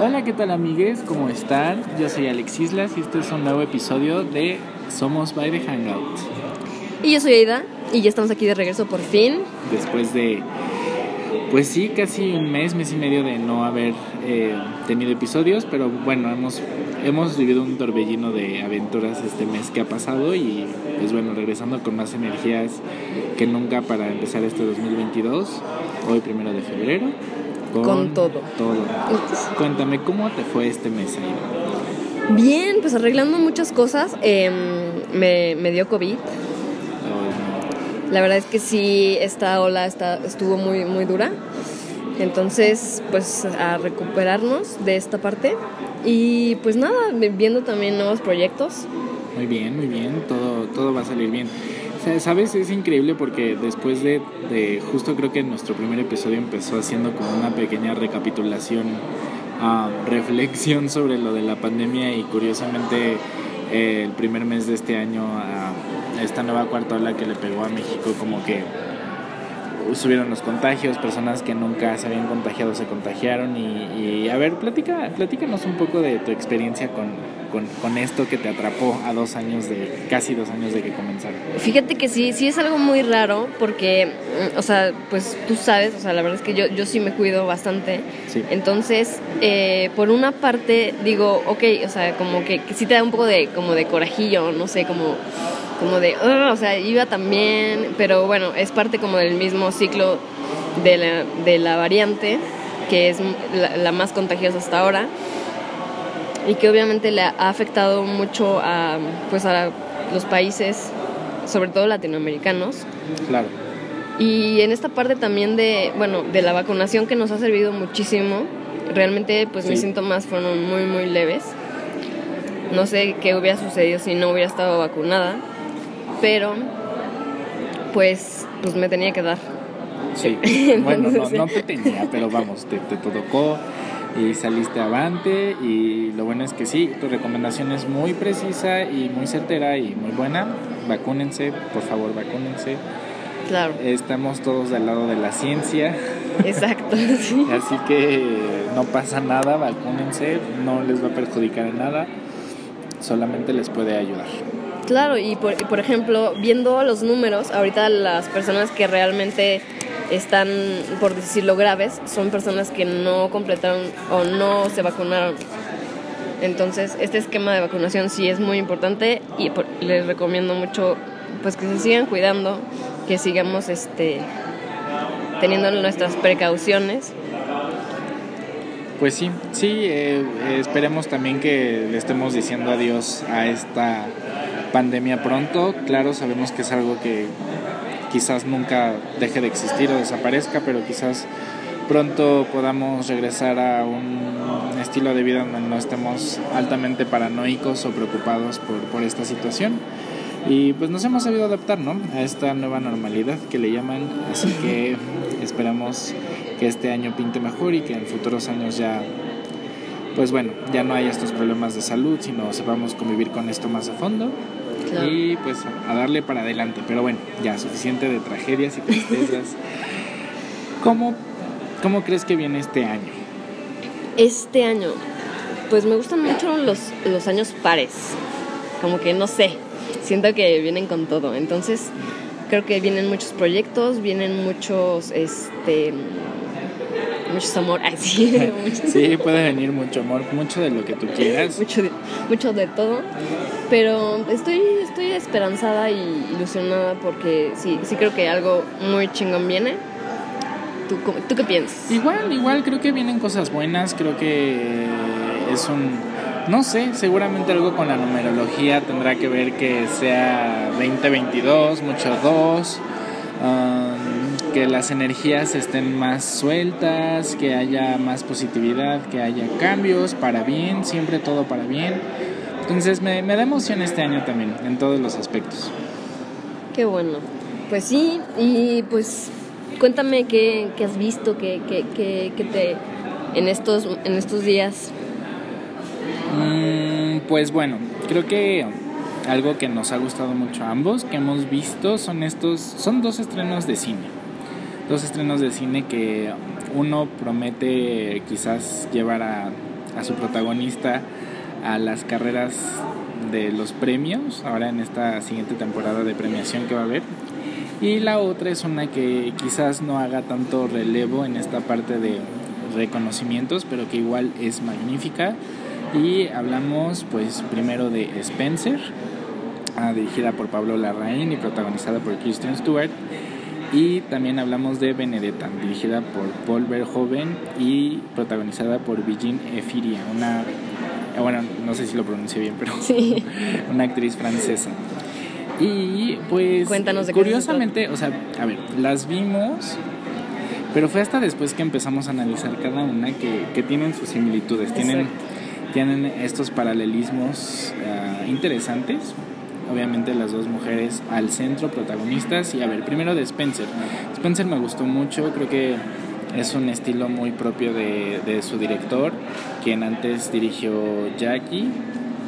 Hola, ¿qué tal amigues? ¿Cómo están? Yo soy Alex Islas y este es un nuevo episodio de Somos by the Hangout. Y yo soy Aida y ya estamos aquí de regreso por fin. Después de, pues sí, casi un mes, mes y medio de no haber eh, tenido episodios, pero bueno, hemos, hemos vivido un torbellino de aventuras este mes que ha pasado y pues bueno, regresando con más energías que nunca para empezar este 2022, hoy primero de febrero. Con todo. Todo. Cuéntame, ¿cómo te fue este mes ahí? Bien, pues arreglando muchas cosas. em, me, me dio COVID. Oh, La verdad es que sí, esta ola está, estuvo muy, muy dura. Entonces, pues a recuperarnos de esta parte. Y pues nada, viendo también nuevos proyectos. Muy bien, muy bien, todo, todo va a salir bien. Sabes, es increíble porque después de, de- justo creo que nuestro primer episodio empezó haciendo como una pequeña recapitulación, ah, reflexión sobre lo de la pandemia y curiosamente eh, el primer mes de este año, ah, esta nueva cuarta ola que le pegó a México como que subieron los contagios, personas que nunca se habían contagiado se contagiaron y, y, a ver, platica, platícanos un poco de tu experiencia con, con, con esto que te atrapó a dos años de, casi dos años de que comenzaron. Fíjate que sí, sí es algo muy raro porque, mm, o sea, pues tú sabes, o sea, la verdad es que yo, yo sí me cuido bastante. Sí. Entonces, eh, por una parte digo, ok, o sea, como que, que sí te da un poco de, como de corajillo, no sé, como, como de, "Ugh", o sea, iba también, pero bueno, es parte como del mismo ciclo de la, de la variante, que es la, la más contagiosa hasta ahora y que obviamente le ha afectado mucho a, pues a los países, sobre todo latinoamericanos. Claro. Y en esta parte también de, bueno, de la vacunación que nos ha servido muchísimo, realmente pues mis Sí. síntomas fueron muy, muy leves. No sé qué hubiera sucedido si no hubiera estado vacunada, pero pues, pues me tenía que dar. Sí. Bueno, no, no te tenía, pero vamos, te, te tocó y saliste avante y lo bueno es que sí, tu recomendación es muy precisa y muy certera y muy buena. Vacúnense, por favor, vacúnense. Claro, Estamos todos del lado de la ciencia, exacto. sí. así que no pasa nada, vacúnense, no les va a perjudicar en nada, solamente les puede ayudar. Claro, y por, y por ejemplo, viendo los números, ahorita las personas que realmente están, por decirlo, graves, son personas que no completaron o no se vacunaron. Entonces, este esquema de vacunación sí es muy importante y les recomiendo mucho pues que se sigan cuidando, que sigamos este teniendo nuestras precauciones. Pues sí, sí, eh, eh, esperemos también que le estemos diciendo adiós a esta pandemia pronto. Claro, sabemos que es algo que quizás nunca deje de existir o desaparezca, pero quizás pronto podamos regresar a un estilo de vida donde no estemos altamente paranoicos o preocupados por, por esta situación. Y pues nos hemos sabido adaptar, ¿no? A esta nueva normalidad que le llaman. Así que esperamos que este año pinte mejor y que en futuros años ya, pues bueno, ya no haya estos problemas de salud, sino sepamos convivir con esto más a fondo. Claro. Y pues a darle para adelante. Pero bueno, ya suficiente de tragedias y tristezas. ¿Cómo, ¿Cómo crees que viene este año? Este año, pues me gustan mucho los, los años pares. Como que no sé, siento que vienen con todo. Entonces, creo que vienen muchos proyectos, vienen muchos, este, muchos amor. Ay, sí, puede venir mucho amor, mucho de lo que tú quieras. mucho, de, mucho de todo. Pero estoy, estoy esperanzada y ilusionada porque sí, sí creo que algo muy chingón viene. ¿Tú, ¿tú qué piensas? Igual, igual creo que vienen cosas buenas, creo que es un, no sé, seguramente algo con la numerología tendrá que ver que sea 2022, mucho 2, um, que las energías estén más sueltas, que haya más positividad, que haya cambios para bien, siempre todo para bien. Entonces me, me da emoción este año también, en todos los aspectos. Qué bueno. Pues sí, y pues cuéntame qué, qué has visto, qué, qué, qué- qué te en estos, en estos días. Mm, pues bueno, creo que algo que nos ha gustado mucho a ambos, que hemos visto, son estos, son dos estrenos de cine. Dos estrenos de cine que uno promete quizás llevar a, a su protagonista a las carreras de los premios, ahora en esta siguiente temporada de premiación que va a haber. Y la otra es una que quizás no haga tanto relevo en esta parte de reconocimientos, pero que igual es magnífica. Y hablamos pues primero de Spencer, ah, dirigida por Pablo Larraín y protagonizada por Kristen Stewart. Y también hablamos de Benedetta, dirigida por Paul Verhoeven y protagonizada por Virginie Efiria, una, bueno, no sé si lo pronuncié bien, pero una actriz francesa. Y pues, Cuéntanos de curiosamente, o sea, a ver, las vimos, pero fue hasta después que empezamos a analizar cada una que, que tienen sus similitudes, tienen, tienen estos paralelismos ah, interesantes obviamente las dos mujeres al centro, protagonistas. Y a ver, primero de Spencer. Spencer me gustó mucho, creo que es un estilo muy propio de, de su director, quien antes dirigió Jackie,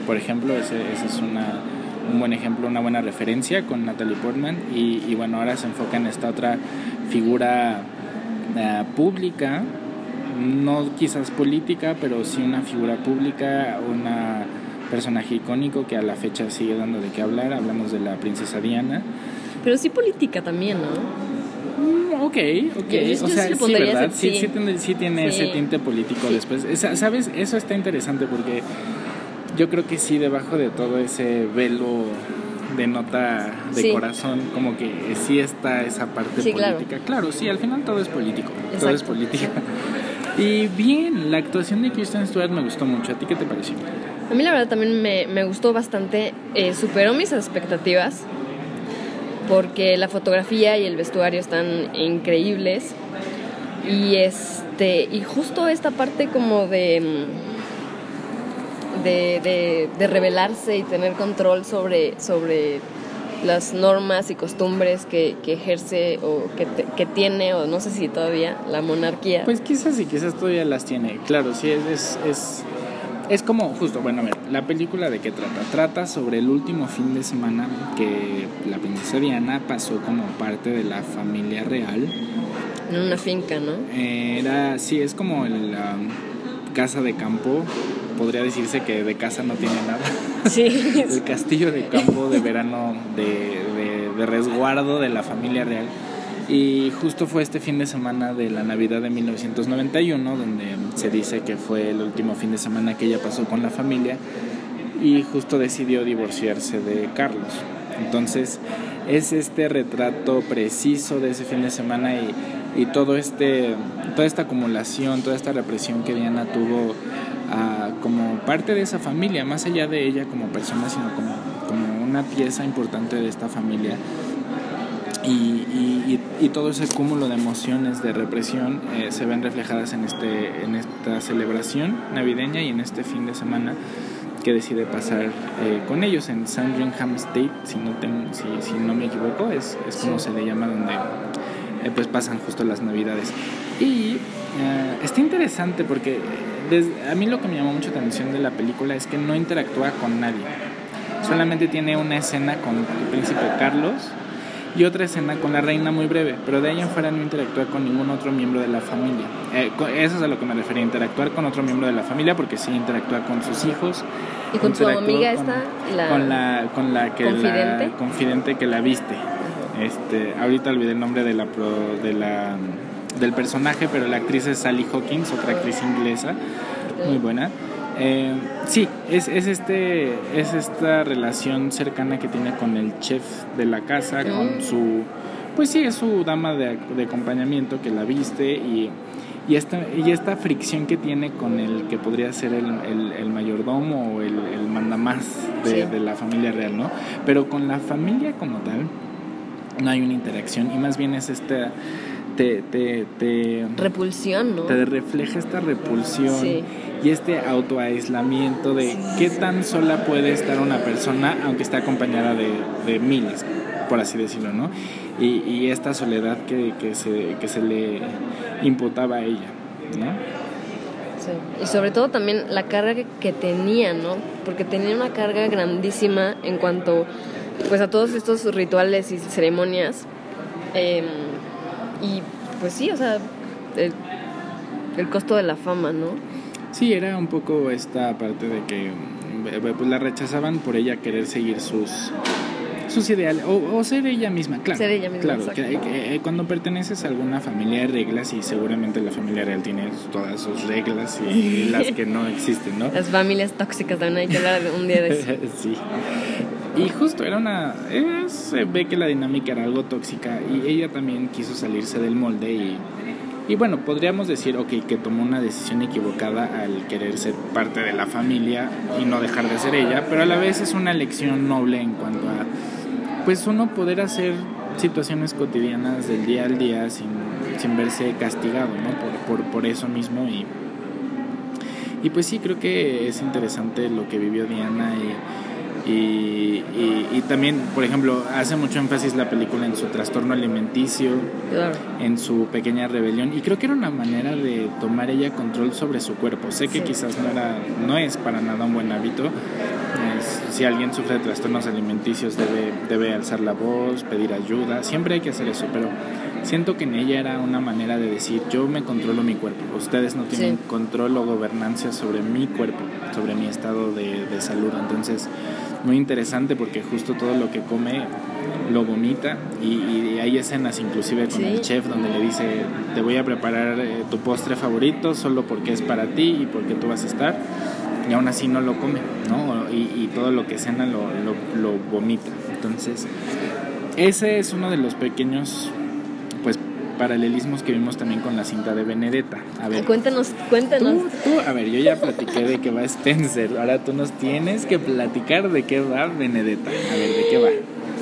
por ejemplo, ese, es un buen ejemplo, una buena referencia con Natalie Portman. Y, bueno, ahora se enfoca en esta otra figura uh, pública, no quizás política, pero sí una figura pública, una personaje icónico que a la fecha sigue dando de qué hablar. Hablamos de la princesa Diana. Pero sí política también, ¿no? Mm, ok, ok. Yo- yo o sea, sí ¿verdad? ese- Sí, sí. sí tiene, sí tiene ese tinte político después. Esa- ¿Sabes? Eso está interesante porque yo creo que sí, debajo de todo ese velo de nota de Sí. corazón, como que sí está esa parte Sí, política. Claro. sí, al final todo es político. Todo es política. Y bien, la actuación de Kristen Stewart me gustó mucho. ¿A ti qué te pareció? A mí la verdad también me, me gustó bastante, eh, superó mis expectativas porque la fotografía y el vestuario están increíbles y este y justo esta parte como de mm, de, de, de revelarse y tener control sobre sobre las normas y costumbres que, que ejerce o que, te- que tiene o no sé si todavía la monarquía Pues quizás sí, quizás todavía las tiene. Claro, sí, es, es, es, es como, justo, bueno, a ver, la película de qué trata. Trata sobre el último fin de semana que la princesa Diana pasó como parte de la familia real. en una finca no Era, sí, es como el um, casa de campo. Podría decirse que de casa no tiene nada. sí el castillo de campo de verano de, de- de resguardo de la familia real. Y justo fue este fin de semana de la Navidad de 1991, donde se dice que fue el último fin de semana que ella pasó con la familia y justo decidió divorciarse de Carlos. Entonces es este retrato preciso de ese fin de semana y, y todo este, toda esta acumulación, toda esta represión que Diana tuvo ah, como parte de esa familia, más allá de ella como persona, sino como, como una pieza importante de esta familia. Y, y- y- todo ese cúmulo de emociones de represión eh, se ven reflejadas en, este, en esta celebración navideña y en este fin de semana que decide pasar eh, con ellos en Sandringham State, si no, tengo, si, si no me equivoco, es, es como Sí. se le llama donde eh, pues pasan justo las navidades. Y eh, está interesante porque des- a mí lo que me llamó mucho la atención de la película es que no interactúa con nadie. Solamente tiene una escena con el príncipe Carlos y otra escena con la reina muy breve, pero de ahí en fuera no interactúa con ningún otro miembro de la familia. Eh, eso es a lo que me refería, interactuar con otro miembro de la familia, porque sí interactúa con sus hijos. y con interactúa amiga con- esta la, con la con la que ¿Confidente? la confidente que la viste. Este, ahorita olvidé el nombre de la pro- de la del personaje, pero la actriz es Sally Hawkins, otra actriz inglesa, muy buena. Eh, sí, es, es este es esta relación cercana que tiene con el chef de la casa, con su pues sí, es su dama de, de acompañamiento que la viste y, y, esta, y esta fricción que tiene con el que podría ser el, el, el mayordomo o el, el mandamás de, Sí. de la familia real, ¿no? Pero con la familia como tal no hay una interacción y más bien es esta... Te, te, te, repulsión no te refleja esta repulsión Sí. Y este autoaislamiento de qué tan sola puede estar una persona aunque esté acompañada de, de miles, por así decirlo, ¿no? Y, y esta soledad que, que, se, que se le imputaba a ella, ¿no? Sí. Y sobre todo también la carga que, que tenía, ¿no? Porque tenía una carga grandísima en cuanto pues a todos estos rituales y ceremonias. Eh, y pues sí, o sea, el, el costo de la fama, ¿no? Sí, era un poco esta parte de que mm, pues la rechazaban por ella querer seguir sus sus ideales o, ser ella misma, claro. Ser ella misma. Claro, que, eh, cuando perteneces a alguna familia de reglas y seguramente la familia real tiene todas sus reglas y las que no existen, ¿no? Las familias tóxicas también hay que hablar un día de eso. sí. Y justo era una. se ve que la dinámica era algo tóxica y ella también quiso salirse del molde y. Y bueno, podríamos decir, ok, que tomó una decisión equivocada al querer ser parte de la familia y no dejar de ser ella, pero a la vez es una lección noble en cuanto a pues uno poder hacer situaciones cotidianas del día al día sin, sin verse castigado, ¿no? Por, por, por eso mismo y, y pues sí, creo que es interesante lo que vivió Diana y y, y, también, por ejemplo, hace mucho énfasis la película en su trastorno alimenticio, en su pequeña rebelión, y creo que era una manera de tomar ella control sobre su cuerpo. Sé que quizás no, era, no es para nada un buen hábito. si alguien sufre de trastornos alimenticios debe, debe alzar la voz, pedir ayuda, siempre hay que hacer eso, pero siento que en ella era una manera de decir, yo me controlo mi cuerpo, ustedes no tienen control o gobernancia sobre mi cuerpo, sobre mi estado de, de salud. Entonces, muy interesante porque justo todo lo que come lo vomita y, hay escenas inclusive con el chef donde le dice te voy a preparar eh, tu postre favorito solo porque es para ti y porque tú vas a estar y aún así no lo come ¿no? y, todo lo que cena lo, lo, vomita. Entonces ese es uno de los pequeños paralelismos que vimos también con la cinta de Benedetta. A ver, cuéntanos, cuéntanos. Tú, a ver, yo ya platiqué de qué va Spencer, ahora tú nos tienes que platicar de qué va Benedetta. A ver, ¿de qué va?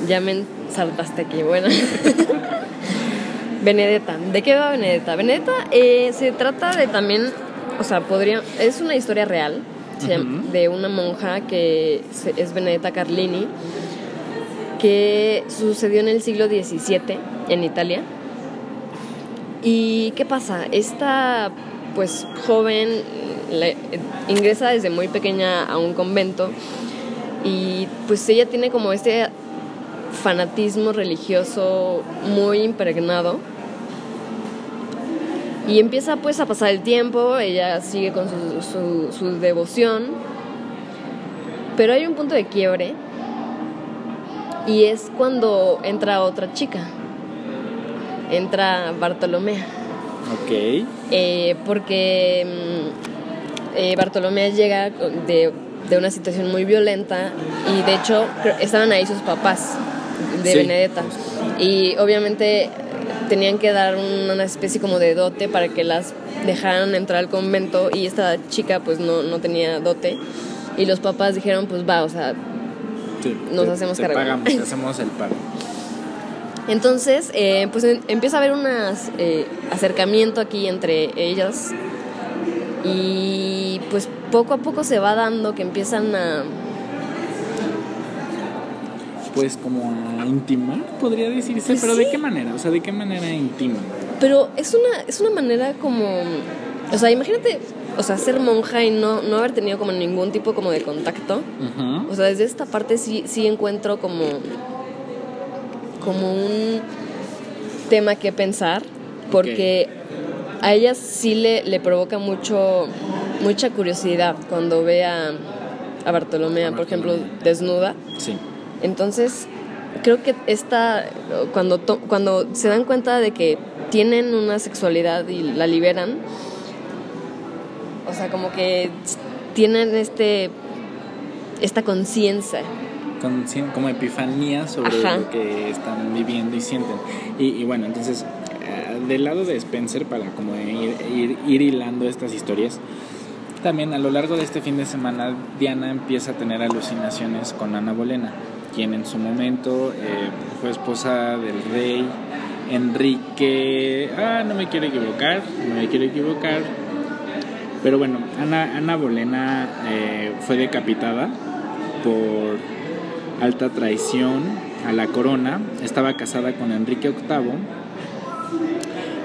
Ya me saltaste aquí, bueno. Benedetta, ¿de qué va Benedetta? Benedetta eh, se trata de también, o sea, podría, es una historia real de una monja que es Benedetta Carlini, que sucedió en el siglo XVII en Italia ¿Y qué pasa? Esta pues joven ingresa desde muy pequeña a un convento y pues ella tiene como este fanatismo religioso muy impregnado y empieza pues a pasar el tiempo, ella sigue con su, su devoción, pero hay un punto de quiebre y es cuando entra otra chica entra Bartolomé. Ok. Eh, porque mm, eh, Bartolomé llega de, una situación muy violenta y de hecho estaban ahí sus papás de Benedetta. Y obviamente tenían que dar una especie como de dote para que las dejaran entrar al convento y esta chica pues no, no tenía dote y los papás dijeron pues va, o sea, nos hacemos te cargo. Pagamos, te hacemos el pago. Entonces, eh, pues empieza a haber un eh, acercamiento aquí entre ellas y pues poco a poco se va dando que empiezan a... Pues como a intimar, podría decirse, pues pero ¿de qué manera? O sea, ¿de qué manera intima? Pero es una, es una manera como... O sea, imagínate, o sea, ser monja y no, no haber tenido como ningún tipo como de contacto. O sea, desde esta parte sí, sí encuentro como como un tema que pensar, porque a ella sí le, le provoca mucho, mucha curiosidad cuando ve a, a Bartolomé, por ejemplo, desnuda. Sí. Entonces, creo que esta, cuando, cuando se dan cuenta de que tienen una sexualidad y la liberan, o sea, como que tienen este esta conciencia como epifanía sobre lo que están viviendo y sienten. Y, bueno, entonces, eh, del lado de Spencer, para como ir, ir, hilando estas historias, también a lo largo de este fin de semana, Diana empieza a tener alucinaciones con Ana Bolena, quien en su momento eh, fue esposa del rey Enrique. Ah, no me quiero equivocar, no me quiero equivocar. Pero bueno, Ana, Ana Bolena eh, fue decapitada por alta traición a la corona, estaba casada con Enrique VIII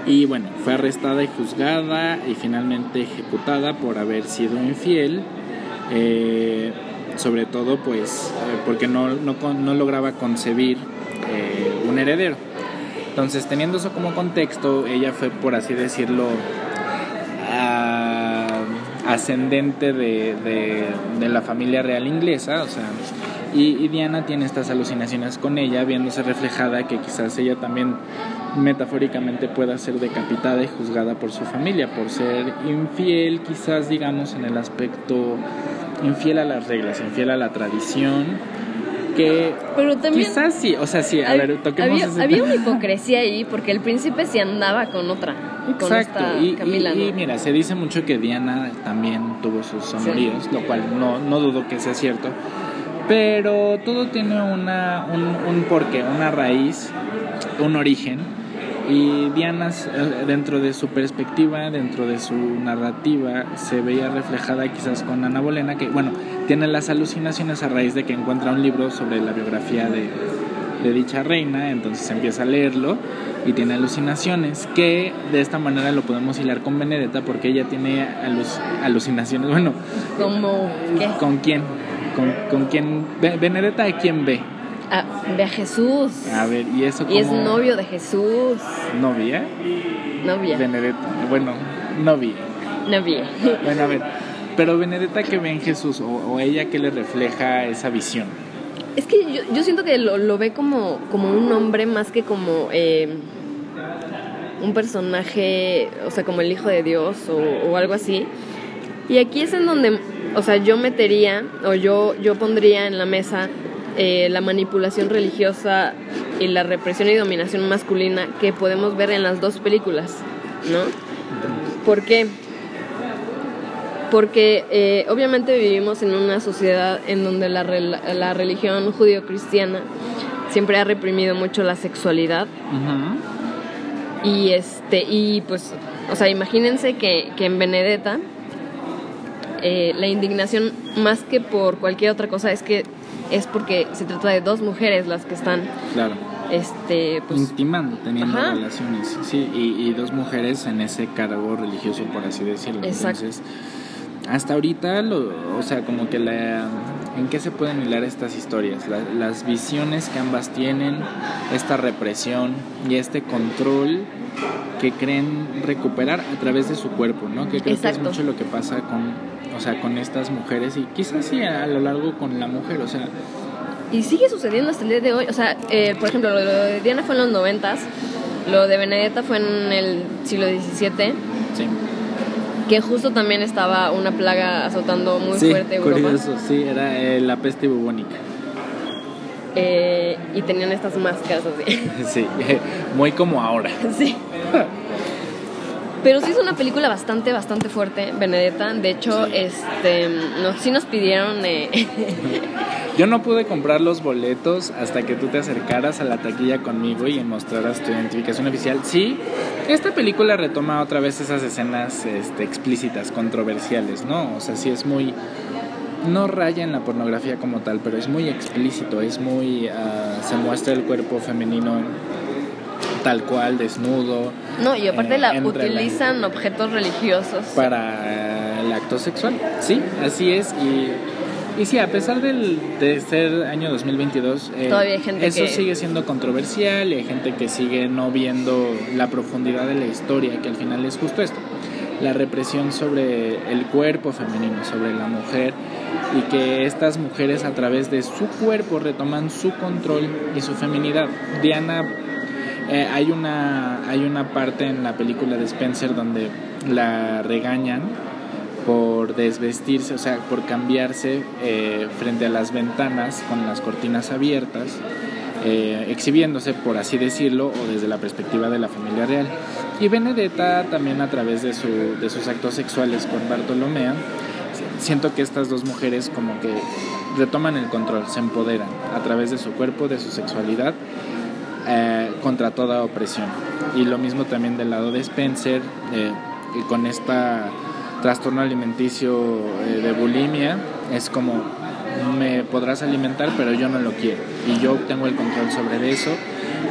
y bueno, fue arrestada y juzgada y finalmente ejecutada por haber sido infiel, eh, sobre todo pues eh, porque no, no, lograba concebir eh, un heredero. Entonces, teniendo eso como contexto, ella fue, por así decirlo, ascendente de, de, de la familia real inglesa, o sea, y, y, Diana tiene estas alucinaciones con ella, viéndose reflejada que quizás ella también metafóricamente pueda ser decapitada y juzgada por su familia, por ser infiel, quizás digamos en el aspecto infiel a las reglas, infiel a la tradición que pero también quizás sí, o sea, sí, a ver, toquemos había, ese había una hipocresía ahí porque el príncipe sí andaba con otra, con Exacto, esta y, Camila, y- y ¿no? mira, se dice mucho que Diana también tuvo sus amoríos, lo cual no, no dudo que sea cierto, pero todo tiene una, un, un porqué, una raíz, un origen, y Diana, eh, dentro de su perspectiva, dentro de su narrativa, se veía reflejada quizás con Ana Bolena, que, bueno, tiene las alucinaciones a raíz de que encuentra un libro sobre la biografía de, de dicha reina, entonces empieza a leerlo y tiene alucinaciones, que de esta manera lo podemos hilar con Benedetta porque ella tiene alus- alucinaciones, bueno, Como, ¿qué? ¿con quién? ¿Con, con quién? Be- ¿Benedetta a quién ve? Ah, ve a Jesús. A ver, ¿y eso y es cómo- novio de Jesús. ¿Novia? Novia. Benedetta, bueno, novia. Novia. Bueno, a ver, pero Benedetta que ve en Jesús o, o ella que le refleja esa visión. Es que yo, yo siento que lo, lo ve como, como un hombre más que como eh, un personaje, o sea, como el Hijo de Dios o, o algo así. Y aquí es en donde, o sea, yo metería o yo, yo pondría en la mesa eh, la manipulación religiosa y la represión y dominación masculina que podemos ver en las dos películas, ¿no? ¿Por qué? Porque eh, obviamente vivimos en una sociedad en donde la, la religión judío-cristiana siempre ha reprimido mucho la sexualidad y este y pues o sea imagínense que, que en Benedetta eh, la indignación más que por cualquier otra cosa es que es porque se trata de dos mujeres las que están Claro. este pues intimando, teniendo Ajá. relaciones, sí, y, y dos mujeres en ese cargo religioso, por así decirlo. Exacto. Entonces, hasta ahorita, lo, o sea, como que la... ¿En qué se pueden hilar estas historias? La- las visiones que ambas tienen, esta represión y este control que creen recuperar a través de su cuerpo, ¿no? Que creo que es mucho lo que pasa con, o sea, con estas mujeres y quizás sí a lo largo con la mujer, o sea, Y sigue sucediendo hasta el día de hoy. O sea, eh, por ejemplo, lo de Diana fue en los noventas, lo de Benedetta fue en el siglo XVII, sí. que justo también estaba una plaga azotando muy sí, fuerte Europa. curioso, sí, era eh, la peste bubónica. Eh, y tenían estas máscaras así. Sí, muy como ahora. sí. Pero sí es una película bastante, bastante fuerte, Benedetta. De hecho, Sí. este, nos, sí nos pidieron... eh, Yo no pude comprar los boletos hasta que tú te acercaras a la taquilla conmigo y mostraras tu identificación oficial. Sí, esta película retoma otra vez esas escenas este, explícitas, controversiales, ¿no? O sea, sí es muy... No raya en la pornografía como tal, pero es muy explícito, es muy... ah, se muestra el cuerpo femenino tal cual, desnudo. no, y aparte Eh, la utilizan objetos religiosos. para el acto sexual. Sí, así es. Y, y sí, a pesar del, de ser año 2022, eh, Todavía hay gente eso que- sigue siendo controversial y hay gente que sigue no viendo la profundidad de la historia, que al final es justo esto. La represión sobre el cuerpo femenino, sobre la mujer, y que estas mujeres a través de su cuerpo retoman su control y su feminidad. Diana eh, hay, una, hay una parte en la película de Spencer donde la regañan por desvestirse, o sea, por cambiarse eh, frente a las ventanas con las cortinas abiertas, eh, exhibiéndose, por así decirlo, o desde la perspectiva de la familia real. Y Benedetta también a través de, su, de sus actos sexuales con Bartolomea, siento que estas dos mujeres como que retoman el control, se empoderan a través de su cuerpo, de su sexualidad, eh, contra toda opresión. Y lo mismo también del lado de Spencer, eh, con esta trastorno alimenticio eh, de bulimia, es como me podrás alimentar, pero yo no lo quiero. Y yo tengo el control sobre eso,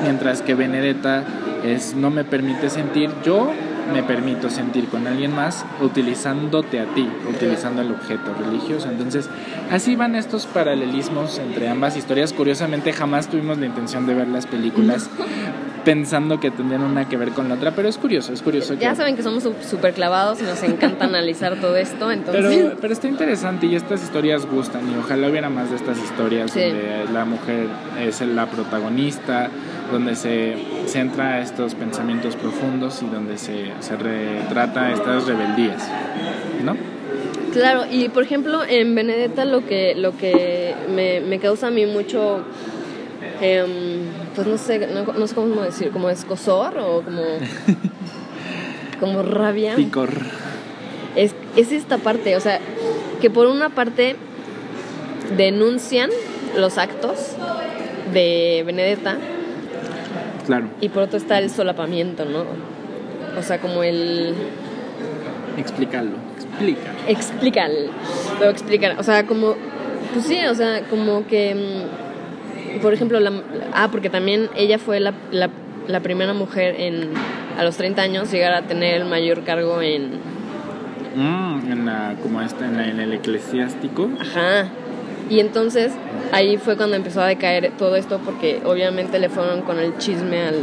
mientras que Benedetta es no me permite sentir, yo me permito sentir con alguien más utilizándote a ti, utilizando el objeto religioso. Entonces, así van estos paralelismos entre ambas historias. Curiosamente, jamás tuvimos la intención de ver las películas, pensando que tendrían una que ver con la otra, pero es curioso, es curioso. Ya que... saben que somos súper clavados nos encanta analizar todo esto, entonces... Pero, pero está interesante y estas historias gustan y ojalá hubiera más de estas historias Sí. donde la mujer es la protagonista, donde se centra estos pensamientos profundos y donde se, se retrata estas rebeldías, ¿no? Claro, y por ejemplo en Benedetta lo que, lo que me, me causa a mí mucho, em, pues no sé, no, no sé cómo decir, como escosor o como, como rabia, Picor. es, es esta parte, o sea, que por una parte denuncian los actos de Benedetta Claro, y por otro está el solapamiento, ¿no? O sea, como el... explícalo, explica. explican, lo explican, o sea, como, pues sí, o sea, como que, mm, por ejemplo, la, ah, porque también ella fue la, la, la primera mujer en, a los 30 años llegar a tener el mayor cargo en, Mm, en la, como esta, en, la- en el eclesiástico. ajá, y entonces ahí fue cuando empezó a decaer todo esto porque obviamente le fueron con el chisme al,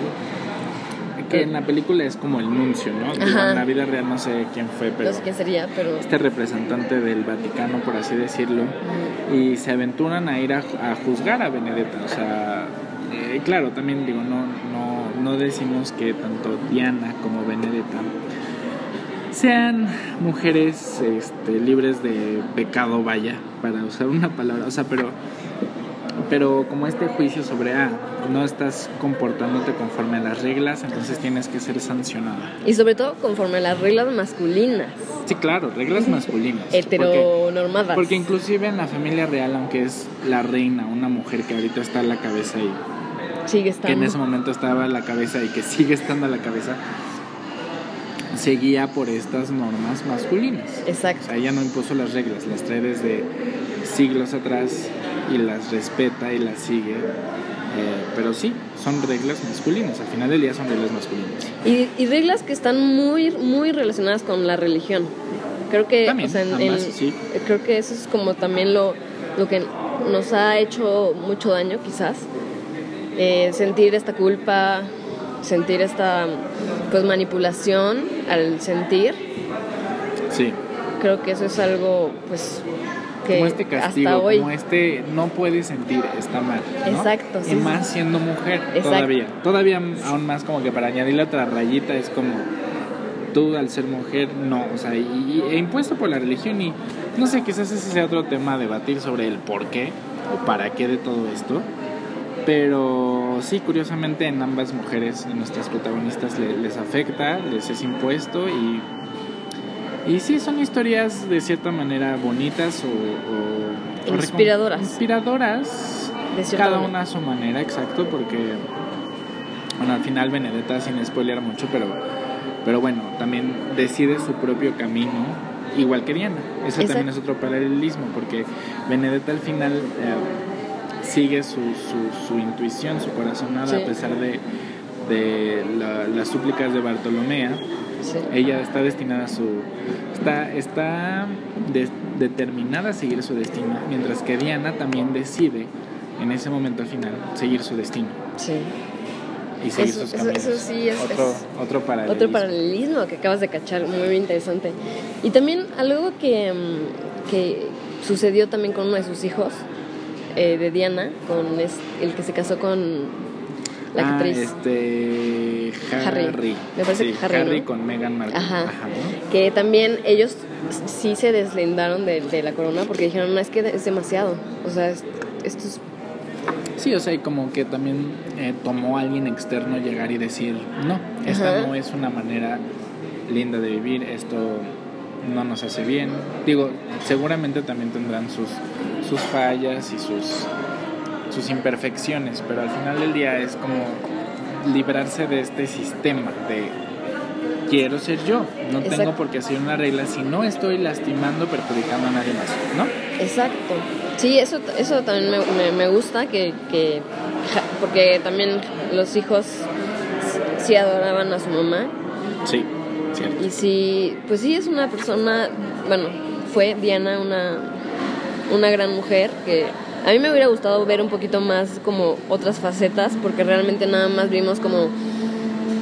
Que en la película es como el nuncio, ¿no? Ajá. En la vida real no sé quién fue, pero no sé quién sería, pero... este representante del Vaticano, por así decirlo, y se aventuran a ir a, a juzgar a Benedetta. O sea, eh, claro, también digo, no, no, no decimos que tanto Diana como Benedetta sean mujeres este, libres de pecado, vaya, para usar una palabra, o sea, pero, pero como este juicio sobre, ah, no estás comportándote conforme a las reglas, entonces tienes que ser sancionada. Y sobre todo conforme a las reglas masculinas, Sí, claro, reglas masculinas. porque- heteronormadas. Porque inclusive en la familia real, aunque es la reina, una mujer que ahorita está a la cabeza y sigue que estando. en ese momento estaba a la cabeza y que sigue estando a la cabeza, seguía por estas normas masculinas. O Exacto. sea, ella no impuso las reglas, las trae desde siglos atrás y las respeta y las sigue. Eh, pero sí, son reglas masculinas. Al final del día son reglas masculinas. Y, y reglas que están muy, muy relacionadas con la religión. Creo que, También, o sea, en- sí. creo que eso es como también lo, lo que nos ha hecho mucho daño, quizás. Eh, sentir esta culpa, sentir esta pues manipulación al sentir. Sí. Creo que eso es algo, pues, que como este castigo, hasta hoy. como este no puedes sentir, está mal. ¿no? Exacto, sí, Y más sí. siendo mujer, Exacto. todavía. Todavía aún más como que para añadirle otra rayita es como tú al ser mujer, no, o sea, y, y- e impuesto por la religión y no sé, quizás ese sea otro tema a debatir sobre el por qué o para qué de todo esto. Pero sí, curiosamente en ambas mujeres, en nuestras protagonistas, le- les afecta, les es impuesto y y sí, son historias de cierta manera bonitas o... o- o recom- Inspiradoras. Inspiradoras. De Cada manera. una a su manera, exacto, porque... Bueno, al final Benedetta, sin spoiler mucho, pero, pero bueno, también decide su propio camino, igual que Diana. Eso también es otro paralelismo, porque Benedetta al final eh, sigue su, su, su intuición, su corazonada, Sí. a pesar de, de la- las súplicas de Bartolomea Sí. ella está destinada a su está está de- determinada a seguir su destino mientras que Diana también decide en ese momento al final seguir su destino Sí. y seguir Eso- sus caminos eso sí es- otro es otro paralelismo Otro paralelismo que acabas de cachar, muy interesante. Y también algo que, mm, que sucedió también con uno de sus hijos, eh, de Diana, con es- el que se casó con la Ah, actriz. este Harry, Harry. Me parece Sí, que Harry, ¿no? con Meghan Markle Ajá. ¿no? Que también ellos sí se deslindaron de, de la corona porque dijeron, no, es que es demasiado. O sea, es- esto es... Sí, o sea, y como que también eh, tomó a alguien externo llegar y decir, no, esta Ajá. no es una manera linda de vivir, esto no nos hace bien. Digo, seguramente también tendrán sus, sus fallas y sus, sus imperfecciones, pero al final del día es como librarse de este sistema de quiero ser yo, no tengo por qué hacer una regla si no estoy lastimando, perjudicando a nadie más, ¿no? Exacto. Sí, eso, eso también me, me, me gusta, que, que porque también los hijos sí adoraban a su mamá Sí, cierto. Y sí, pues sí es una persona, bueno, fue Diana una, una gran mujer que A mí me hubiera gustado ver un poquito más como otras facetas, porque realmente nada más vimos como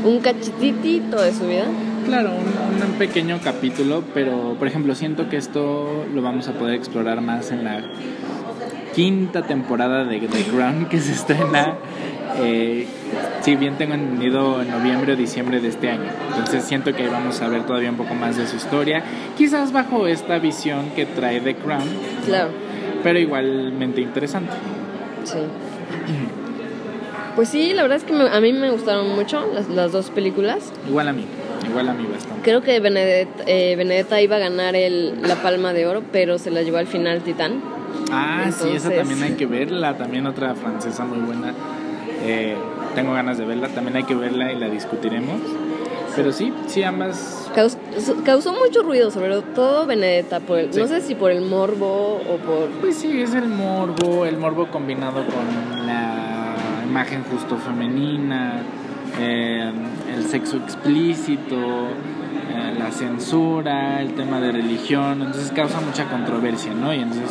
un cachitito de su vida. Claro, un, un pequeño capítulo, pero por ejemplo siento que esto lo vamos a poder explorar más en la quinta temporada de The Crown que se estrena, eh, si bien tengo entendido, en noviembre o diciembre de este año. Entonces siento que vamos a ver todavía un poco más de su historia, quizás bajo esta visión que trae The Crown, Claro, pero igualmente interesante. sí. Pues sí, la verdad es que me- a mí me gustaron mucho las, las dos películas. Igual a mí, igual a mí bastante. Creo que Benedetta, eh, Benedetta iba a ganar el, la palma de oro, pero se la llevó al final Titán. Ah, sí, esa también hay que verla, también otra francesa muy buena. Eh, tengo ganas de verla, también hay que verla y la discutiremos. Pero sí, sí, ambas Caus- causó mucho ruido, sobre todo Benedetta, por el- Sí. no sé si por el morbo o por... Pues sí, es el morbo, el morbo combinado con la imagen justo femenina, eh, el sexo explícito, eh, la censura, el tema de religión, entonces causa mucha controversia, ¿no? Y entonces,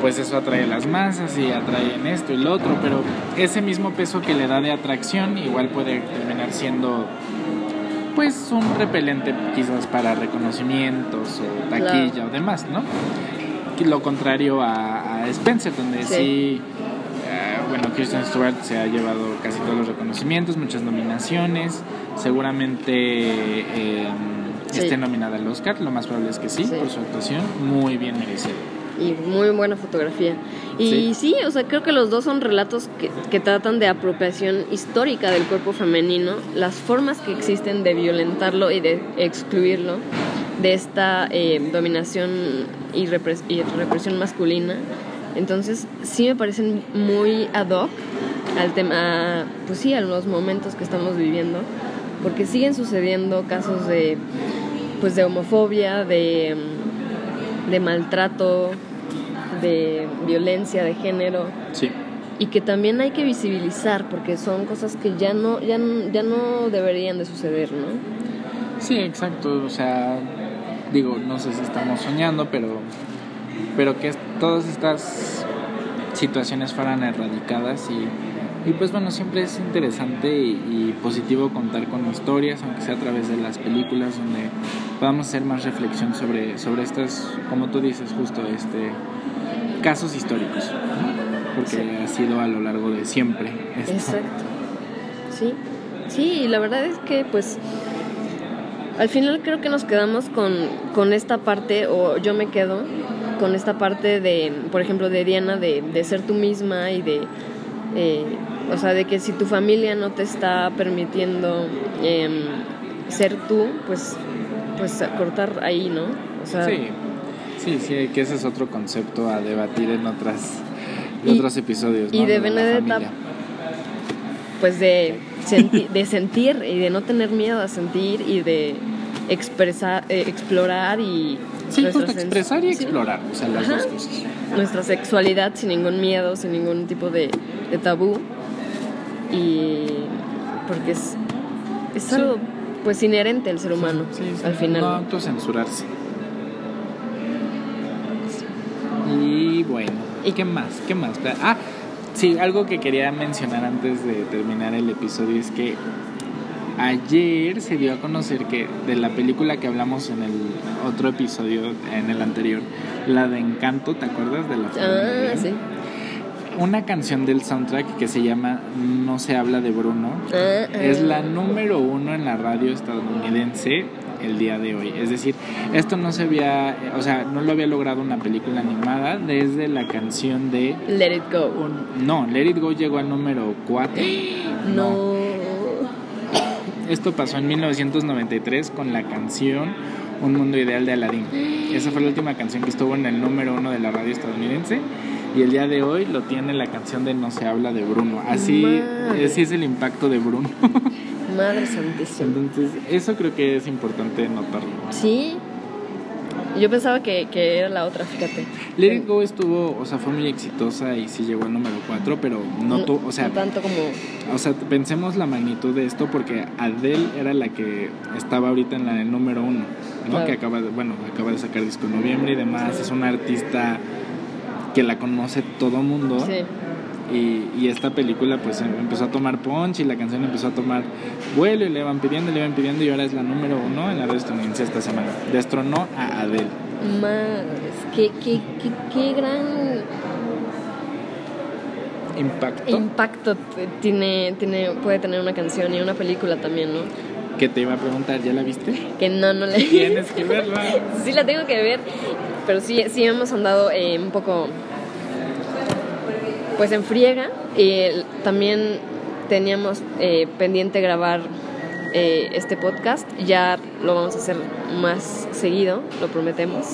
pues eso atrae las masas y atrae en esto y lo otro, pero ese mismo peso que le da de atracción igual puede terminar siendo pues un repelente quizás para reconocimientos o taquilla Claro. o demás, ¿no? Lo contrario a, a Spencer, donde sí, Sí. eh, bueno, Kristen Stewart se ha llevado casi todos los reconocimientos, muchas nominaciones, seguramente eh, Sí. esté nominada al Oscar, lo más probable es que sí, Sí. por su actuación, muy bien merecido. Y muy buena fotografía. Y sí, o sea, creo que los dos son relatos que, que tratan de apropiación histórica del cuerpo femenino, las formas que existen de violentarlo y de excluirlo de esta eh, dominación y, repres- y represión masculina. Entonces, sí me parecen muy ad hoc al tema, pues sí, a los momentos que estamos viviendo, porque siguen sucediendo casos de, pues de homofobia, de, de maltrato, de violencia de género Sí. y que también hay que visibilizar porque son cosas que ya no ya, ya no deberían de suceder, ¿no? Sí, exacto. O sea, digo, no sé si estamos soñando, pero, pero que todas estas situaciones fueran erradicadas y, y pues bueno, siempre es interesante y, y positivo contar con historias, aunque sea a través de las películas, donde podamos hacer más reflexión sobre, sobre estas, como tú dices, justo este casos históricos, ¿no? porque Sí. ha sido a lo largo de siempre. esto. Exacto. Sí. Sí, y la verdad es que pues al final creo que nos quedamos con, con esta parte, o yo me quedo con esta parte de, por ejemplo, de Diana, de, de ser tú misma y de, eh, o sea, de que si tu familia no te está permitiendo em, ser tú, pues, pues cortar ahí, ¿no? O sea, Sí, sí, sí, que ese es otro concepto a debatir en otras en Y- otros episodios. y ¿no? de la Benedetta, pues de, senti- de sentir y de no tener miedo a sentir y de expresar, eh, explorar y Sí, justo expresar y sí, explorar, o sea, las Ajá. dos cosas. nuestra sexualidad sin ningún miedo, sin ningún tipo de, de tabú y porque es, es Sí. algo pues inherente al ser humano sí, al final. No autocensurarse. Y bueno, ¿y qué más? ¿Qué más? Ah, sí, algo que quería mencionar antes de terminar el episodio es que ayer se dio a conocer que de la película que hablamos en el otro episodio, en el anterior, la de Encanto, ¿te acuerdas de la Ah, sí. Una canción del soundtrack que se llama No se habla de Bruno Ah, ah. es la número uno en la radio estadounidense el día de hoy. Es decir, esto no se había, o sea, no lo había logrado una película animada desde la canción de... Let it go. un- no, Let It Go llegó al número 4. No. Esto pasó en 1993 con la canción Un Mundo Ideal de Aladdin. Esa fue la última canción que estuvo en el número uno de la radio estadounidense. Y el día de hoy lo tiene la canción de No se habla de Bruno. Así, Madre. así es el impacto de Bruno. Madre santísima. Entonces, eso creo que es importante notarlo. Sí. Yo pensaba que, que era la otra, fíjate. Let It Go estuvo, o sea, fue muy exitosa y sí llegó al número 4, pero no, tu- o sea, no tanto como o sea, pensemos la magnitud de esto porque Adele era la que estaba ahorita en la del número 1, ¿no? Claro. Que acaba de, bueno, acaba de sacar disco en noviembre y demás, es una artista que la conoce todo mundo. Sí. Y, y esta película pues em- empezó a tomar punch y la canción empezó a tomar vuelo y le van pidiendo, le van pidiendo y ahora es la número uno en la red estadounidense esta semana. Destronó a Adele. Madres, qué, qué, qué, qué gran Impacto. impacto tiene, tiene, puede tener una canción y una película también, ¿no? Que te iba a preguntar, ¿ya la viste? Que no, no le... Tienes que verla. sí la tengo que ver, pero sí, sí hemos andado eh, un poco, pues en friega. También teníamos eh, pendiente grabar eh, este podcast. Ya lo vamos a hacer más seguido, lo prometemos.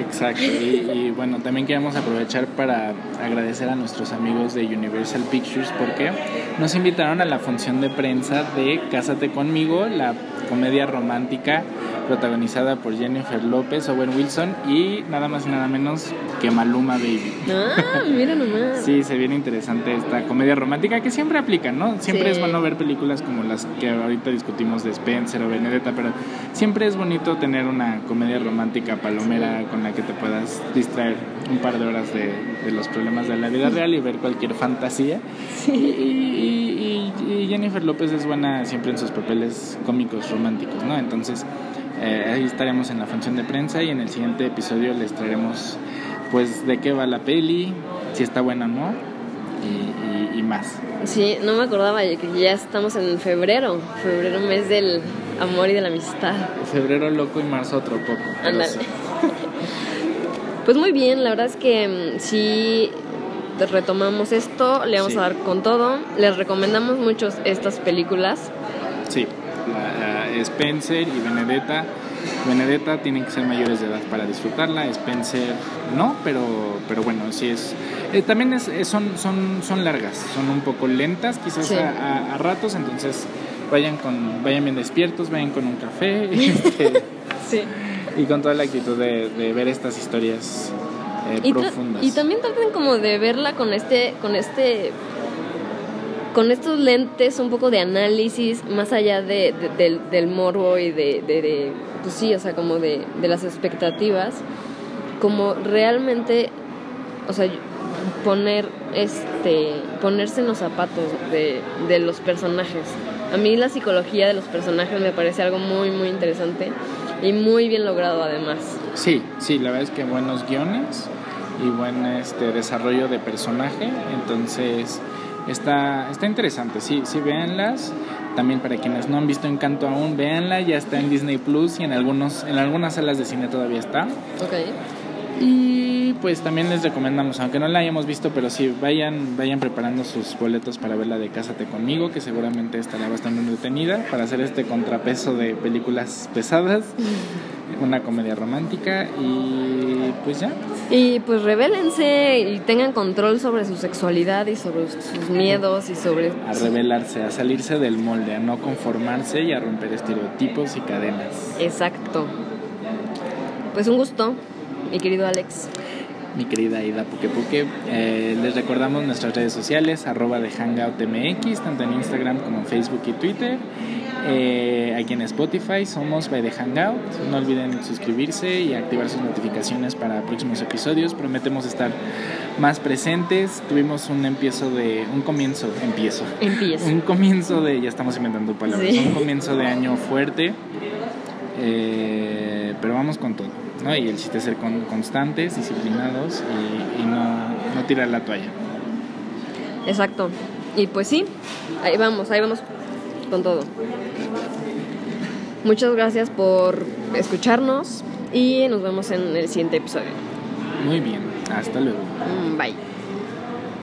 Exacto, y, y bueno, también queremos aprovechar para agradecer a nuestros amigos de Universal Pictures porque nos invitaron a la función de prensa de Cásate conmigo, la comedia romántica protagonizada por Jennifer López, Owen Wilson y nada más y nada menos que Maluma Baby. Ah, mira nomás. Sí, se viene interesante esta comedia romántica que siempre aplica, ¿no? Siempre Sí. es bueno ver películas como las que ahorita discutimos de Spencer o Benedetta, pero siempre es bonito tener una comedia romántica palomera con la que te puedas distraer un par de horas de, de los problemas de la vida real y ver cualquier fantasía. Y, y- y- y Jennifer López es buena siempre en sus papeles cómicos románticos, ¿no? Entonces eh, ahí estaremos en la función de prensa y en el siguiente episodio les traeremos pues de qué va la peli, si está buena o no y, y- y más. Sí, no me acordaba que ya estamos en febrero. Febrero, mes del amor y de la amistad. Febrero loco y marzo otro poco. Ándale. sí. Pues muy bien, la verdad es que mm, sí retomamos esto, le vamos Sí. a dar con todo. Les recomendamos mucho estas películas. Sí, Spencer y Benedetta. Benedetta tienen que ser mayores de edad para disfrutarla, Spencer no, pero, pero bueno, sí es... eh, también es, es- son, son, son largas, son un poco lentas quizás Sí. a, a- a ratos, entonces vayan, con, vayan bien despiertos, vayan con un café este, Sí. y con toda la actitud de, de ver estas historias eh, Y, profundas. y también traten como de verla con este, con este, con estos lentes un poco de análisis, más allá de, de- del, del morbo y de, de- de- pues sí, o sea, como de, de las expectativas, como realmente, o sea, poner, este, ponerse en los zapatos de, de los personajes. A mí la psicología de los personajes me parece algo muy, muy interesante y muy bien logrado además. Sí, sí, la verdad es que buenos guiones y buen este desarrollo de personaje, entonces está, está interesante, sí, sí, véanlas. También para quienes no han visto Encanto aún, véanla, ya está en Disney Plus y en algunos, en algunas salas de cine todavía está. Ok. Y pues también les recomendamos, aunque no la hayamos visto, pero sí, vayan, vayan preparando sus boletos para ver la de Cásate conmigo, que seguramente estará bastante entretenida, para hacer este contrapeso de películas pesadas, una comedia romántica y pues ya. Y pues revélense y tengan control sobre su sexualidad y sobre sus miedos y sobre... A revelarse, a salirse del molde, a no conformarse y a romper estereotipos y cadenas. Exacto. Pues un gusto, mi querido Alex. mi querida Ida Puquepuque. Eh, les recordamos nuestras redes sociales, arroba de HangoutMX, tanto en Instagram como en Facebook y Twitter. Eh, aquí en Spotify somos by the Hangout. No olviden suscribirse y activar sus notificaciones para próximos episodios. Prometemos estar más presentes. Tuvimos un empiezo de. un comienzo, empiezo. Empieza. Un comienzo de. ya estamos inventando palabras. Sí. Un comienzo de año fuerte. Eh, pero vamos con todo. ¿No? Y el chiste es ser con- constantes, disciplinados y, y no, no tirar la toalla. Exacto. Y pues sí, ahí vamos, ahí vamos con todo. Muchas gracias por escucharnos y nos vemos en el siguiente episodio. Muy bien, hasta luego. Mm, Bye.